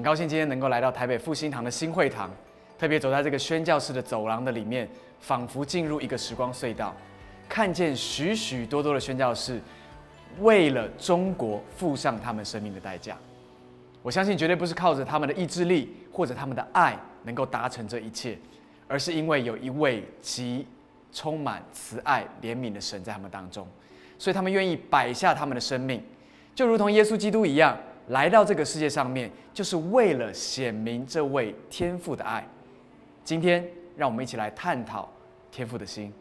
很高兴今天能够来到台北复兴堂的新会堂，特别走在这个宣教室的走廊的里面，仿佛进入一个时光隧道，看见许许多多的宣教士为了中国付上他们生命的代价。我相信绝对不是靠着他们的意志力或者他们的爱能够达成这一切，而是因为有一位极充满慈爱怜悯的神在他们当中，所以他们愿意摆下他们的生命，就如同耶稣基督一样，来到这个世界上面，就是为了显明这位天父的爱。今天，让我们一起来探讨天父的心。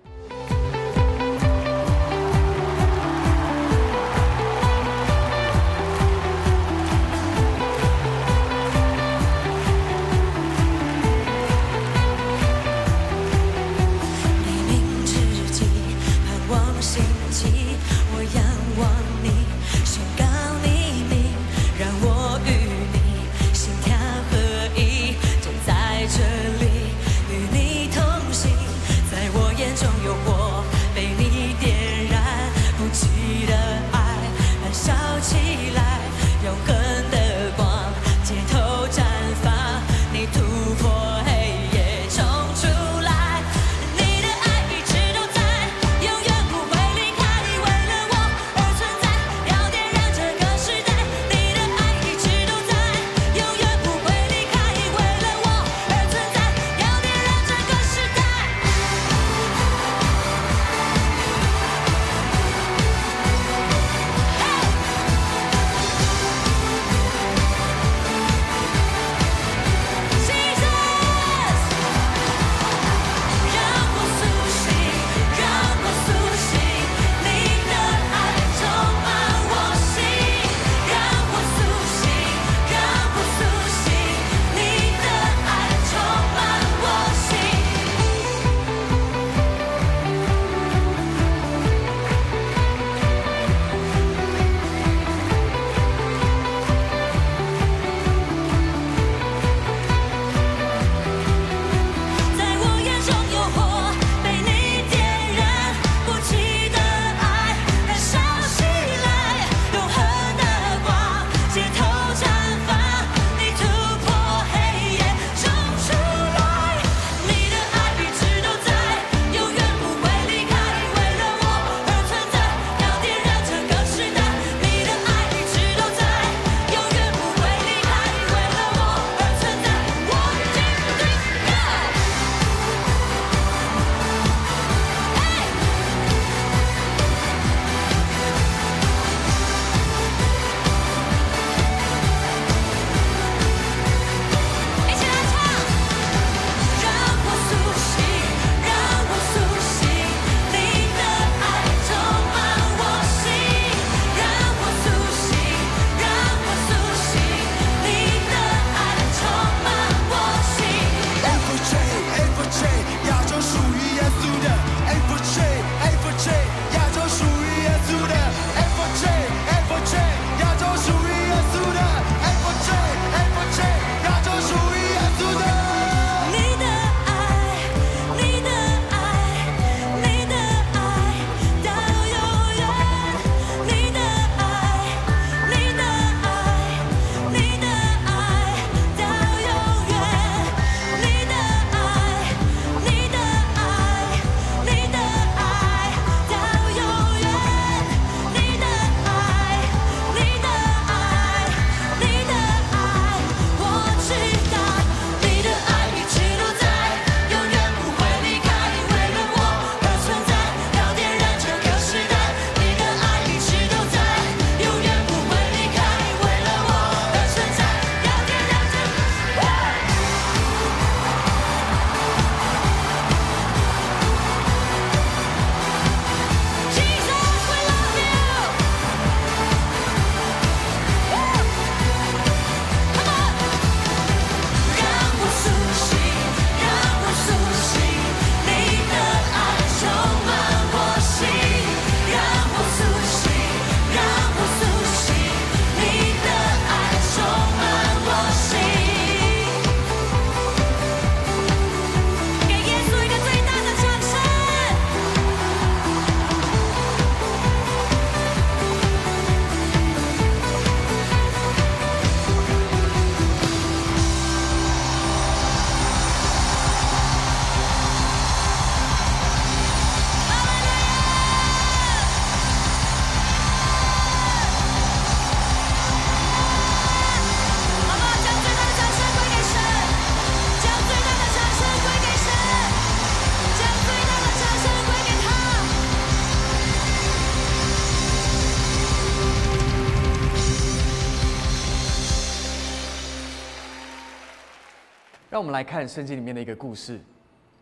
让我们来看圣经里面的一个故事，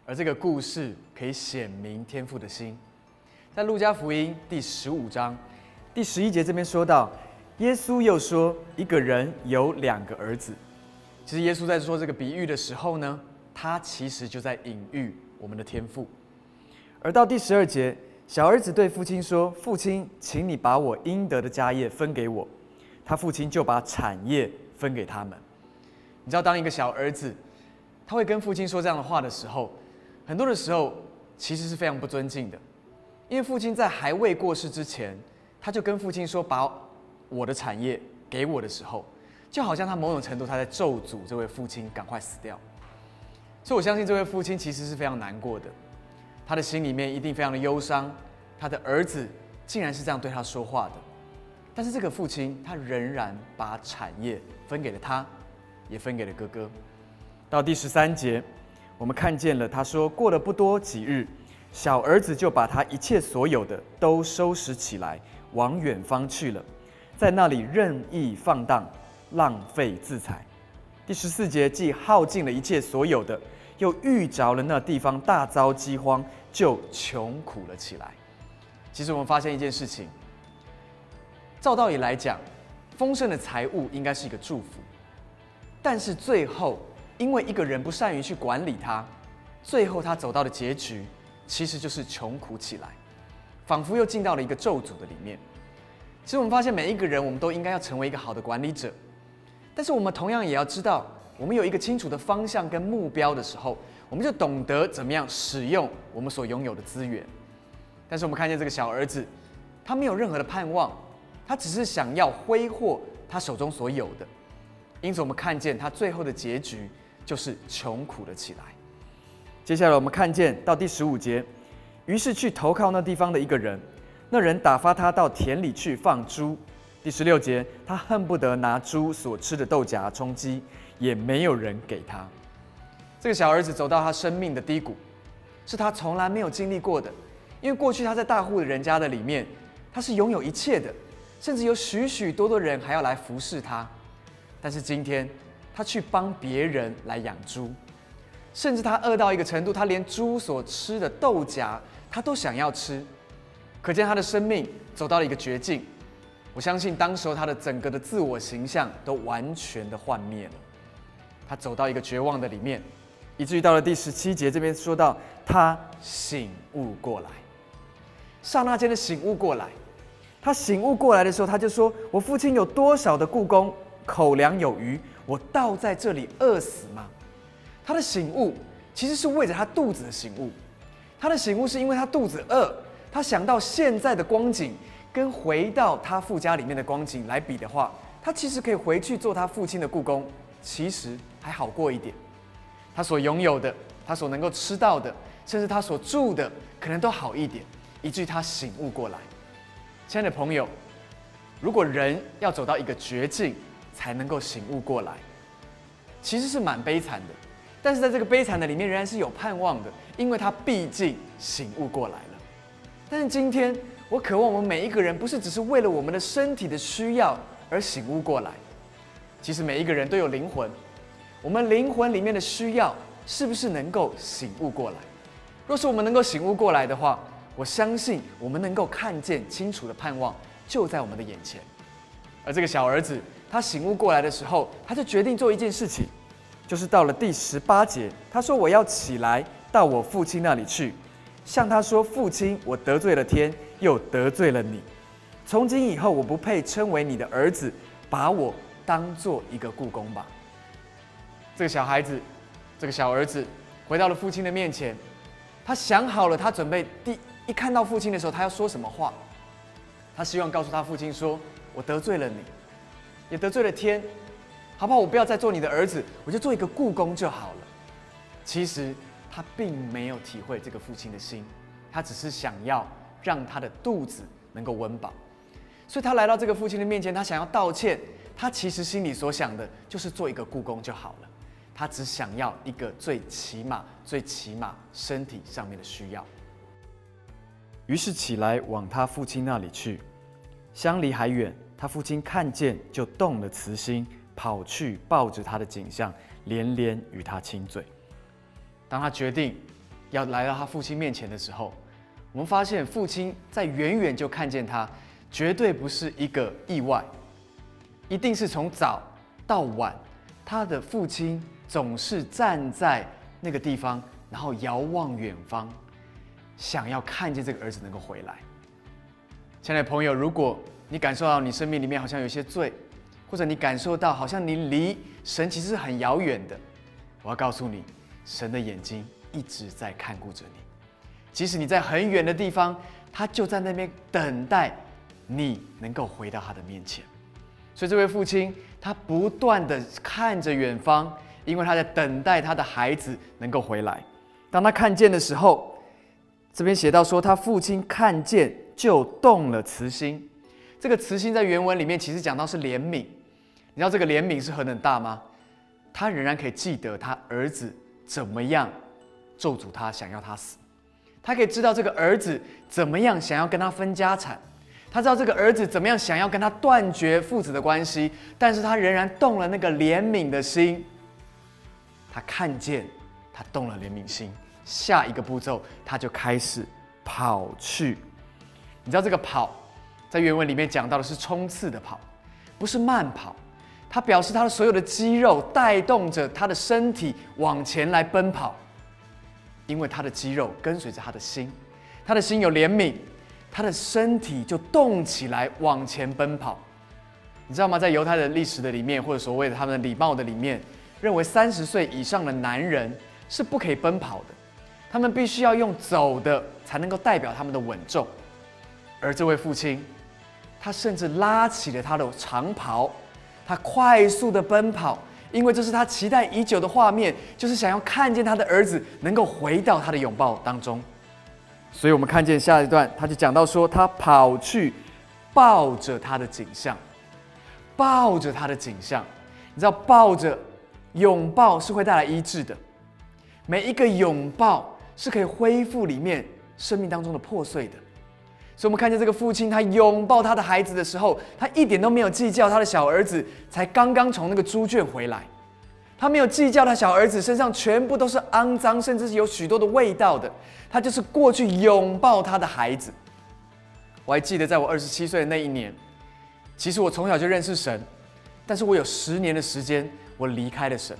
而这个故事可以显明天父的心。在路加福音第十五章第十一节这边说到，耶稣又说，一个人有两个儿子。其实耶稣在说这个比喻的时候呢，他其实就在隐喻我们的天父。而到第十二节，小儿子对父亲说：“父亲，请你把我应得的家业分给我。”他父亲就把产业分给他们。你知道，当一个小儿子他会跟父亲说这样的话的时候，很多的时候其实是非常不尊敬的，因为父亲在还未过世之前，他就跟父亲说：“把我的产业给我的时候。”就好像他某种程度他在咒诅这位父亲赶快死掉，所以我相信这位父亲其实是非常难过的，他的心里面一定非常的忧伤，他的儿子竟然是这样对他说话的，但是这个父亲他仍然把产业分给了他，也分给了哥哥。到第十三节，我们看见了他说过了不多几日，小儿子就把他一切所有的都收拾起来，往远方去了，在那里任意放荡。浪费自财。第十四节，既耗尽了一切所有的，又遇着了那地方大遭饥荒，就穷苦了起来。其实我们发现一件事情，照道理来讲，丰盛的财物应该是一个祝福，但是最后因为一个人不善于去管理他，最后他走到的结局其实就是穷苦起来，仿佛又进到了一个咒诅的里面。其实我们发现每一个人，我们都应该要成为一个好的管理者。但是我们同样也要知道，我们有一个清楚的方向跟目标的时候，我们就懂得怎么样使用我们所拥有的资源。但是我们看见这个小儿子，他没有任何的盼望，他只是想要挥霍他手中所有的。因此，我们看见他最后的结局就是穷苦了起来。接下来，我们看见到第十五节，于是去投靠那地方的一个人，那人打发他到田里去放猪。第十六节，他恨不得拿猪所吃的豆荚充饥，也没有人给他。这个小儿子走到他生命的低谷，是他从来没有经历过的。因为过去他在大户的人家的里面，他是拥有一切的，甚至有许许多多人还要来服侍他。但是今天，他去帮别人来养猪，甚至他饿到一个程度，他连猪所吃的豆荚他都想要吃。可见他的生命走到了一个绝境。我相信当时候他的整个的自我形象都完全的幻灭了，他走到一个绝望的里面，以至于到了第十七节这边说到他醒悟过来，刹那间的醒悟过来，他醒悟过来的时候，他就说：“我父亲有多少的故宫，口粮有余，我倒在这里饿死吗？”他的醒悟其实是为着他肚子的醒悟，他的醒悟是因为他肚子饿，他想到现在的光景。跟回到他父家里面的光景来比的话，他其实可以回去做他父亲的故宫，其实还好过一点。他所拥有的，他所能够吃到的，甚至他所住的，可能都好一点，以至于他醒悟过来。亲爱的朋友，如果人要走到一个绝境才能够醒悟过来，其实是蛮悲惨的。但是在这个悲惨的里面，仍然是有盼望的，因为他毕竟醒悟过来了。但是今天。我渴望我们每一个人，不是只是为了我们的身体的需要而醒悟过来。其实每一个人都有灵魂，我们灵魂里面的需要，是不是能够醒悟过来？若是我们能够醒悟过来的话，我相信我们能够看见清楚的盼望就在我们的眼前。而这个小儿子，他醒悟过来的时候，他就决定做一件事情，就是到了第十八节，他说：“我要起来到我父亲那里去，向他说：父亲，我得罪了天。”又得罪了你，从今以后我不配称为你的儿子，把我当做一个故宫吧。这个小孩子，这个小儿子回到了父亲的面前，他想好了，他准备第一看到父亲的时候，他要说什么话？他希望告诉他父亲说：“我得罪了你，也得罪了天，好不好？我不要再做你的儿子，我就做一个故宫就好了。”其实他并没有体会这个父亲的心，他只是想要。让他的肚子能够温饱，所以他来到这个父亲的面前，他想要道歉。他其实心里所想的就是做一个故宫就好了，他只想要一个最起码、最起码身体上面的需要。于是起来往他父亲那里去，相离还远，他父亲看见就动了慈心，跑去抱着他的景象，连连与他亲嘴。当他决定要来到他父亲面前的时候，我们发现父亲在远远就看见他，绝对不是一个意外，一定是从早到晚，他的父亲总是站在那个地方，然后遥望远方，想要看见这个儿子能够回来。亲爱的朋友，如果你感受到你生命里面好像有些罪，或者你感受到好像你离神其实是很遥远的，我要告诉你，神的眼睛一直在看顾着你，即使你在很远的地方，他就在那边等待你能够回到他的面前。所以这位父亲他不断的看着远方，因为他在等待他的孩子能够回来。当他看见的时候，这边写到说，他父亲看见就动了慈心。这个慈心在原文里面其实讲到是怜悯。你知道这个怜悯是何等大吗？他仍然可以记得他儿子怎么样咒诅他，想要他死。他可以知道这个儿子怎么样想要跟他分家产，他知道这个儿子怎么样想要跟他断绝父子的关系，但是他仍然动了那个怜悯的心。他看见他动了怜悯心，下一个步骤他就开始跑去。你知道这个跑，在原文里面讲到的是冲刺的跑，不是慢跑。他表示他的所有的肌肉带动着他的身体往前来奔跑，因为他的肌肉跟随着他的心，他的心有怜悯，他的身体就动起来往前奔跑。你知道吗？在犹太的历史的里面，或者所谓的他们的礼貌的里面，认为三十岁以上的男人是不可以奔跑的，他们必须要用走的才能够代表他们的稳重。而这位父亲，他甚至拉起了他的长袍。他快速的奔跑，因为这是他期待已久的画面，就是想要看见他的儿子能够回到他的拥抱当中。所以，我们看见下一段，他就讲到说，他跑去抱着他的景象，抱着他的景象。你知道，抱着拥抱是会带来医治的，每一个拥抱是可以恢复里面生命当中的破碎的。所以，我们看见这个父亲，他拥抱他的孩子的时候，他一点都没有计较他的小儿子才刚刚从那个猪圈回来，他没有计较他小儿子身上全部都是肮脏，甚至是有许多的味道的，他就是过去拥抱他的孩子。我还记得，在我二十七岁的那一年，其实我从小就认识神，但是我有十年的时间，我离开了神，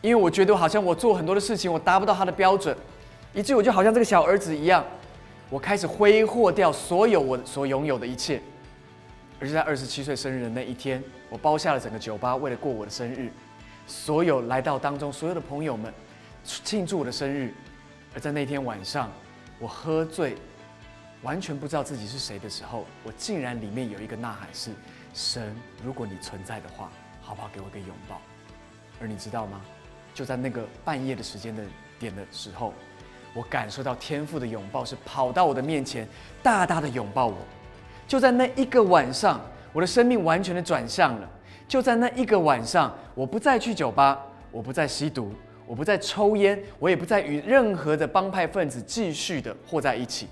因为我觉得好像我做很多的事情，我达不到他的标准，以至于我就好像这个小儿子一样。我开始挥霍掉所有我所拥有的一切，而是在二十七岁生日的那一天，我包下了整个酒吧，为了过我的生日，所有来到当中所有的朋友们庆祝我的生日。而在那天晚上，我喝醉，完全不知道自己是谁的时候，我竟然里面有一个呐喊是：神，如果你存在的话，好不好给我个拥抱？而你知道吗？就在那个半夜的时间的点的时候。我感受到天父的拥抱是跑到我的面前，大大的拥抱我。就在那一个晚上，我的生命完全的转向了。就在那一个晚上，我不再去酒吧，我不再吸毒，我不再抽烟，我也不再与任何的帮派分子继续的和在一起。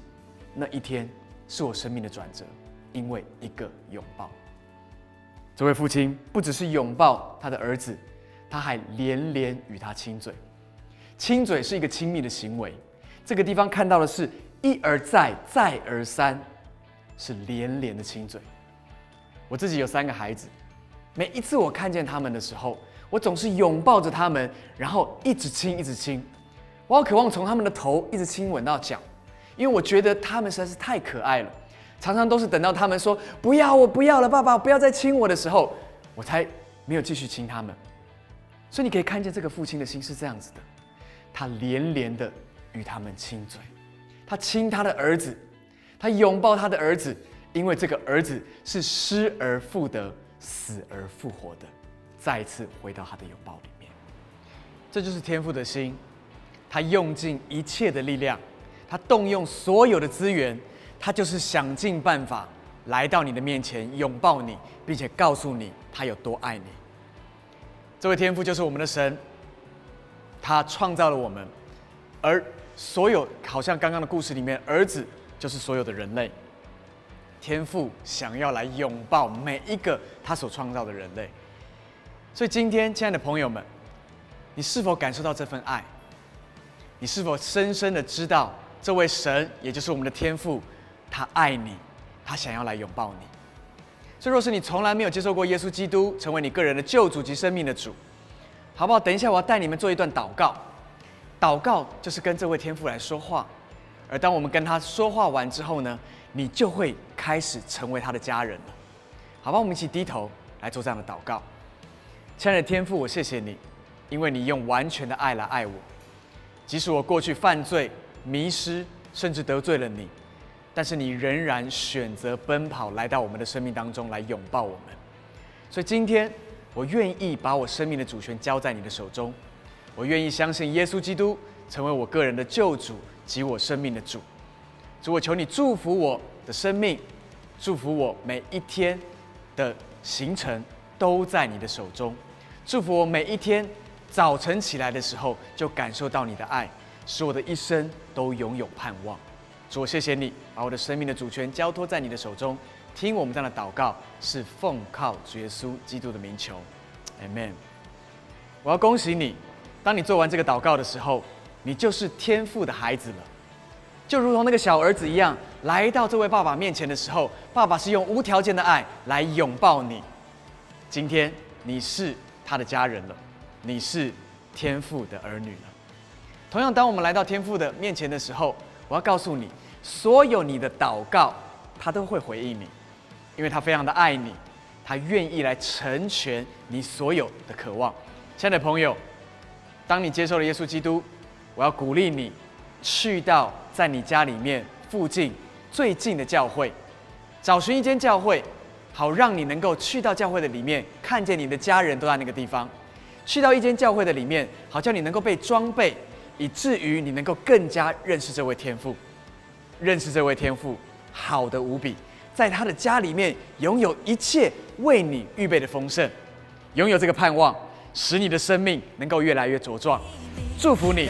那一天是我生命的转折，因为一个拥抱。这位父亲不只是拥抱他的儿子，他还连连与他亲嘴。亲嘴是一个亲密的行为。这个地方看到的是一而再，再而三，是连连的亲嘴。我自己有三个孩子，每一次我看见他们的时候，我总是拥抱着他们，然后一直亲，一直亲。我好渴望从他们的头一直亲吻到脚，因为我觉得他们实在是太可爱了。常常都是等到他们说“不要，我不要了，爸爸，不要再亲我”的时候，我才没有继续亲他们。所以你可以看见这个父亲的心是这样子的，他连连的。与他们亲嘴，他亲他的儿子，他拥抱他的儿子，因为这个儿子是失而复得、死而复活的，再次回到他的拥抱里面。这就是天父的心，他用尽一切的力量，他动用所有的资源，他就是想尽办法来到你的面前，拥抱你，并且告诉你他有多爱你。这位天父就是我们的神，他创造了我们，而。所有好像刚刚的故事里面，儿子就是所有的人类。天父想要来拥抱每一个他所创造的人类，所以今天，亲爱的朋友们，你是否感受到这份爱？你是否深深的知道这位神，也就是我们的天父，他爱你，他想要来拥抱你？所以，若是你从来没有接受过耶稣基督成为你个人的救主及生命的主，好不好？等一下，我要带你们做一段祷告。祷告就是跟这位天父来说话，而当我们跟他说话完之后呢，你就会开始成为他的家人了。好吧，我们一起低头来做这样的祷告。亲爱的天父，我谢谢你，因为你用完全的爱来爱我，即使我过去犯罪、迷失，甚至得罪了你。但是你仍然选择奔跑来到我们的生命当中来拥抱我们，所以今天我愿意把我生命的主权交在你的手中，我愿意相信耶稣基督成为我个人的救主及我生命的主。主，我求你祝福我的生命，祝福我每一天的行程都在你的手中，祝福我每一天早晨起来的时候就感受到你的爱，使我的一生都拥有盼望。主，我谢谢你把我的生命的主权交托在你的手中。听我们这样的祷告，是奉靠主耶稣基督的名求，Amen。我要恭喜你，当你做完这个祷告的时候，你就是天父的孩子了。就如同那个小儿子一样，来到这位爸爸面前的时候，爸爸是用无条件的爱来拥抱你。今天你是他的家人了，你是天父的儿女了。同样，当我们来到天父的面前的时候，我要告诉你，所有你的祷告，他都会回应你，因为他非常的爱你，他愿意来成全你所有的渴望。亲爱的朋友，当你接受了耶稣基督，我要鼓励你，去到在你家里面附近最近的教会，找寻一间教会，好让你能够去到教会的里面，看见你的家人都在那个地方。去到一间教会的里面，好叫你能够被装备。以至于你能够更加认识这位天父，认识这位天父，好的无比，在他的家里面拥有一切为你预备的丰盛，拥有这个盼望，使你的生命能够越来越茁壮。祝福你，